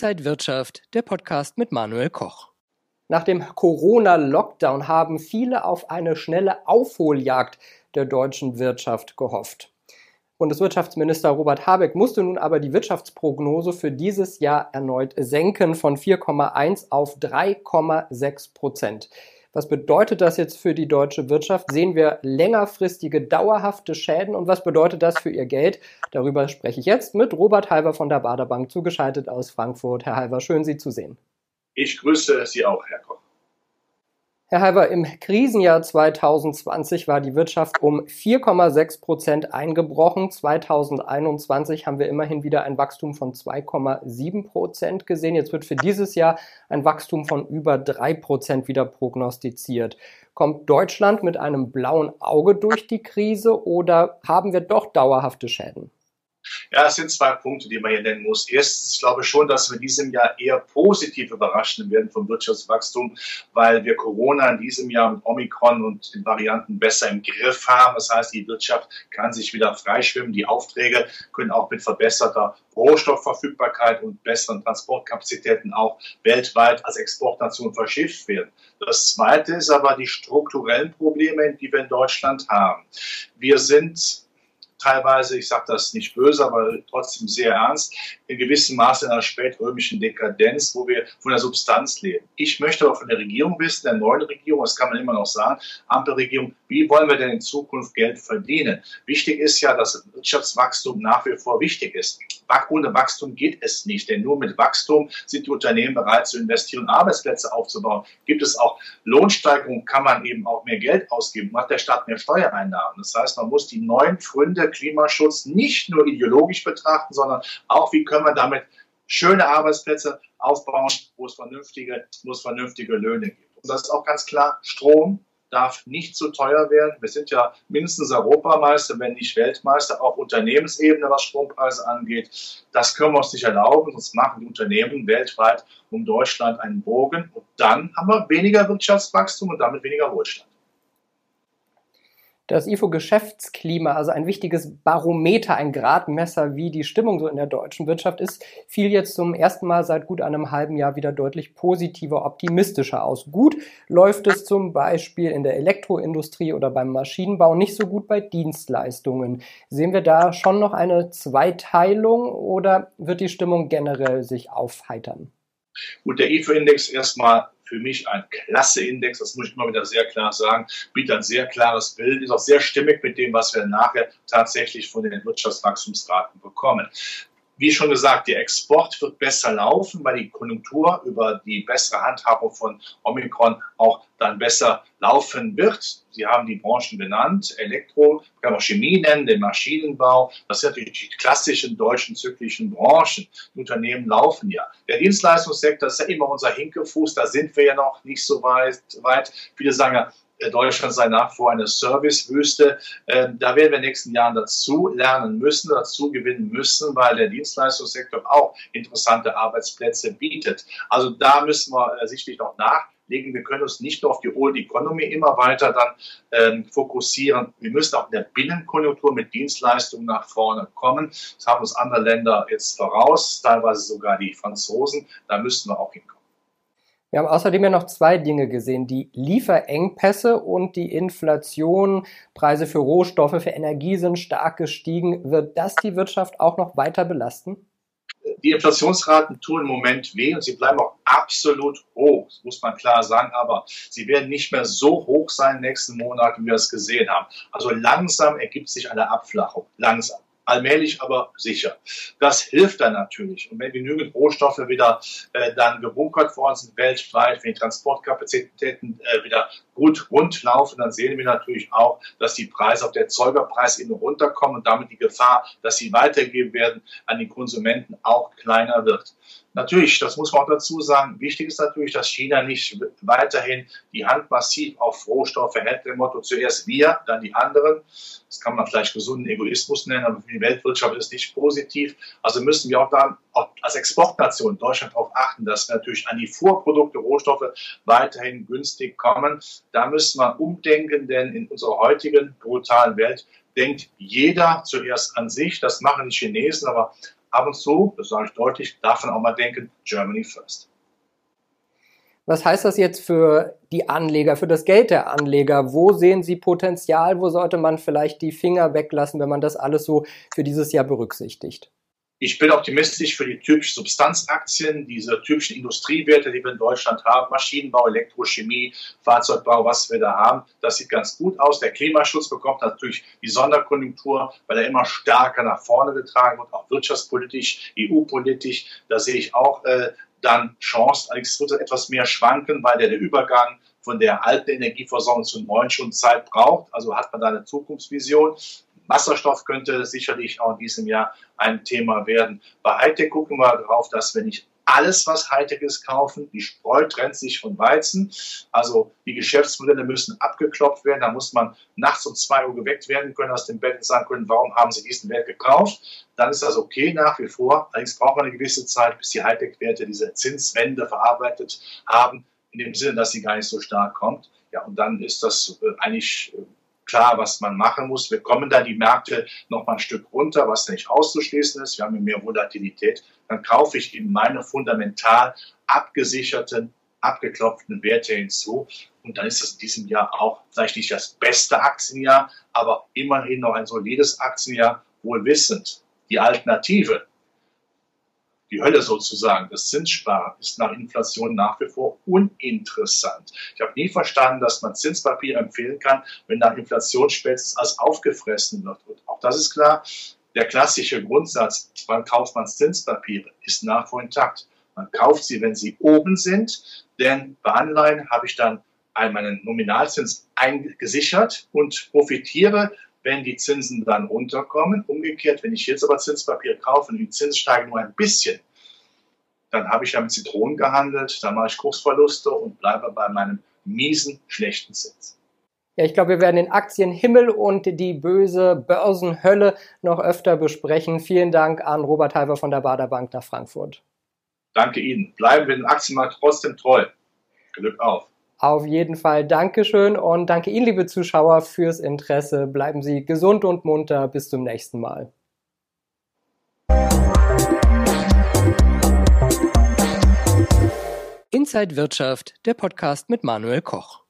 Inside Wirtschaft, der Podcast mit Manuel Koch. Nach dem Corona-Lockdown haben viele auf eine schnelle Aufholjagd der deutschen Wirtschaft gehofft. Bundeswirtschaftsminister Robert Habeck musste nun aber die Wirtschaftsprognose für dieses Jahr erneut senken von 4,1 auf 3,6 Prozent. Was bedeutet das jetzt für die deutsche Wirtschaft? Sehen wir längerfristige, dauerhafte Schäden und was bedeutet das für Ihr Geld? Darüber spreche ich jetzt mit Robert Halver von der Baderbank, zugeschaltet aus Frankfurt. Herr Halver, schön Sie zu sehen. Ich grüße Sie auch, Herr Koch. Herr Halver, im Krisenjahr 2020 war die Wirtschaft um 4,6 Prozent eingebrochen. 2021 haben wir immerhin wieder ein Wachstum von 2,7 Prozent gesehen. Jetzt wird für dieses Jahr ein Wachstum von über 3 Prozent wieder prognostiziert. Kommt Deutschland mit einem blauen Auge durch die Krise oder haben wir doch dauerhafte Schäden? Ja, es sind zwei Punkte, die man hier nennen muss. Erstens, ich glaube schon, dass wir in diesem Jahr eher positiv überraschen werden vom Wirtschaftswachstum, weil wir Corona in diesem Jahr mit Omikron und den Varianten besser im Griff haben. Das heißt, die Wirtschaft kann sich wieder freischwimmen. Die Aufträge können auch mit verbesserter Rohstoffverfügbarkeit und besseren Transportkapazitäten auch weltweit als Exportnation verschifft werden. Das Zweite ist aber die strukturellen Probleme, die wir in Deutschland haben. Wir sind teilweise, ich sage das nicht böse, aber trotzdem sehr ernst, in gewissem Maße in einer spätrömischen Dekadenz, wo wir von der Substanz leben. Ich möchte aber von der Regierung wissen, der neuen Regierung, das kann man immer noch sagen, Ampelregierung, wie wollen wir denn in Zukunft Geld verdienen? Wichtig ist ja, dass Wirtschaftswachstum nach wie vor wichtig ist. Ohne Wachstum geht es nicht, denn nur mit Wachstum sind die Unternehmen bereit zu investieren, Arbeitsplätze aufzubauen. Gibt es auch Lohnsteigerungen, kann man eben auch mehr Geld ausgeben, hat der Staat mehr Steuereinnahmen. Das heißt, man muss die neuen Gründe Klimaschutz nicht nur ideologisch betrachten, sondern auch, wie können wir damit schöne Arbeitsplätze aufbauen, wo es vernünftige, wo es vernünftige Löhne gibt. Und das ist auch ganz klar, Strom darf nicht zu teuer werden. Wir sind ja mindestens Europameister, wenn nicht Weltmeister, auf Unternehmensebene, was Strompreise angeht. Das können wir uns nicht erlauben, sonst machen die Unternehmen weltweit um Deutschland einen Bogen. Und dann haben wir weniger Wirtschaftswachstum und damit weniger Wohlstand. Das IFO-Geschäftsklima, also ein wichtiges Barometer, ein Gradmesser, wie die Stimmung so in der deutschen Wirtschaft ist, fiel jetzt zum ersten Mal seit gut einem halben Jahr wieder deutlich positiver, optimistischer aus. Gut läuft es zum Beispiel in der Elektroindustrie oder beim Maschinenbau, nicht so gut bei Dienstleistungen. Sehen wir da schon noch eine Zweiteilung oder wird die Stimmung generell sich aufheitern? Gut, der IFO-Index erstmal für mich ein klasse Index, das muss ich immer wieder sehr klar sagen, bietet ein sehr klares Bild, ist auch sehr stimmig mit dem, was wir nachher tatsächlich von den Wirtschaftswachstumsraten bekommen. Wie schon gesagt, der Export wird besser laufen, weil die Konjunktur über die bessere Handhabung von Omikron auch dann besser laufen wird. Sie haben die Branchen genannt, Elektro, kann man Chemie nennen, den Maschinenbau. Das sind natürlich die klassischen deutschen zyklischen Branchen. Die Unternehmen laufen ja. Der Dienstleistungssektor ist ja immer unser Hinkefuß, da sind wir ja noch nicht so weit. weit. Viele sagen ja, Deutschland sei nach wie vor eine Servicewüste. Ähm, da werden wir in den nächsten Jahren dazu lernen müssen, dazu gewinnen müssen, weil der Dienstleistungssektor auch interessante Arbeitsplätze bietet. Also da müssen wir äh, sicherlich noch nachlegen. Wir können uns nicht nur auf die Old Economy immer weiter dann ähm, fokussieren. Wir müssen auch in der Binnenkonjunktur mit Dienstleistungen nach vorne kommen. Das haben uns andere Länder jetzt voraus, teilweise sogar die Franzosen. Da müssten wir auch hinkommen. Wir haben außerdem ja noch zwei Dinge gesehen, die Lieferengpässe und die Inflation. Preise für Rohstoffe, für Energie sind stark gestiegen. Wird das die Wirtschaft auch noch weiter belasten? Die Inflationsraten tun im Moment weh und sie bleiben auch absolut hoch, muss man klar sagen, aber sie werden nicht mehr so hoch sein nächsten Monaten, wie wir es gesehen haben. Also langsam ergibt sich eine Abflachung, langsam allmählich aber sicher. Das hilft dann natürlich. Und wenn genügend Rohstoffe wieder äh, dann gebunkert worden sind weltweit, wenn die Transportkapazitäten äh, wieder gut rund laufen, dann sehen wir natürlich auch, dass die Preise auf der Erzeugerpreisebene runterkommen und damit die Gefahr, dass sie weitergegeben werden an die Konsumenten auch kleiner wird. Natürlich, das muss man auch dazu sagen, wichtig ist natürlich, dass China nicht weiterhin die Hand massiv auf Rohstoffe hält, dem Motto zuerst wir, dann die anderen. Das kann man vielleicht gesunden Egoismus nennen, aber für die Weltwirtschaft ist es nicht positiv. Also müssen wir auch dann auch als Exportnation Deutschland darauf achten, dass wir natürlich an die Vorprodukte, Rohstoffe weiterhin günstig kommen. Da müssen wir umdenken, denn in unserer heutigen brutalen Welt denkt jeder zuerst an sich. Das machen die Chinesen, aber ab und zu, das sage ich deutlich, darf man auch mal denken, Germany first. Was heißt das jetzt für die Anleger, für das Geld der Anleger? Wo sehen Sie Potenzial? Wo sollte man vielleicht die Finger weglassen, wenn man das alles so für dieses Jahr berücksichtigt? Ich bin optimistisch für die typischen Substanzaktien, diese typischen Industriewerte, die wir in Deutschland haben, Maschinenbau, Elektrochemie, Fahrzeugbau, was wir da haben. Das sieht ganz gut aus. Der Klimaschutz bekommt natürlich die Sonderkonjunktur, weil er immer stärker nach vorne getragen wird, auch wirtschaftspolitisch, EU-politisch. Da sehe ich auch äh, dann Chance. Allerdings wird es etwas mehr schwanken, weil der, der Übergang von der alten Energieversorgung zur neuen schon Zeit braucht. Also hat man da eine Zukunftsvision. Wasserstoff könnte sicherlich auch in diesem Jahr ein Thema werden. Bei Hightech gucken wir darauf, dass wir nicht alles, was Hightech ist, kaufen. Die Spreu trennt sich von Weizen. Also die Geschäftsmodelle müssen abgeklopft werden. Da muss man nachts um zwei Uhr geweckt werden können aus dem Bett und sagen können, warum haben Sie diesen Wert gekauft? Dann ist das okay nach wie vor. Allerdings braucht man eine gewisse Zeit, bis die Hightech-Werte diese Zinswende verarbeitet haben, in dem Sinne, dass sie gar nicht so stark kommt. Ja, und dann ist das äh, eigentlich äh, klar, was man machen muss. Wir kommen da die Märkte noch mal ein Stück runter, was nicht auszuschließen ist. Wir haben mehr Volatilität. Dann kaufe ich in meine fundamental abgesicherten, abgeklopften Werte hinzu. Und dann ist das in diesem Jahr auch vielleicht nicht das beste Aktienjahr, aber immerhin noch ein solides Aktienjahr, wohl wissend. Die Alternative, die Hölle sozusagen, das Zinssparen, ist nach Inflation nach wie vor uninteressant. Ich habe nie verstanden, dass man Zinspapier empfehlen kann, wenn nach Inflation spätestens alles aufgefressen wird. Und auch das ist klar. Der klassische Grundsatz, wann kauft man Zinspapiere, ist nach wie vor intakt. Man kauft sie, wenn sie oben sind, denn bei Anleihen habe ich dann meinen Nominalzins eingesichert und profitiere wenn die Zinsen dann runterkommen. Umgekehrt, wenn ich jetzt aber Zinspapier kaufe und die Zinsen steigen nur ein bisschen, dann habe ich ja mit Zitronen gehandelt, dann mache ich Kursverluste und bleibe bei meinem miesen, schlechten Zins. Ja, ich glaube, wir werden den Aktienhimmel und die böse Börsenhölle noch öfter besprechen. Vielen Dank an Robert Halver von der Bader Bank nach Frankfurt. Danke Ihnen. Bleiben wir dem Aktienmarkt trotzdem treu. Glück auf. Auf jeden Fall Dankeschön und danke Ihnen, liebe Zuschauer, fürs Interesse. Bleiben Sie gesund und munter. Bis zum nächsten Mal. Inside Wirtschaft, der Podcast mit Manuel Koch.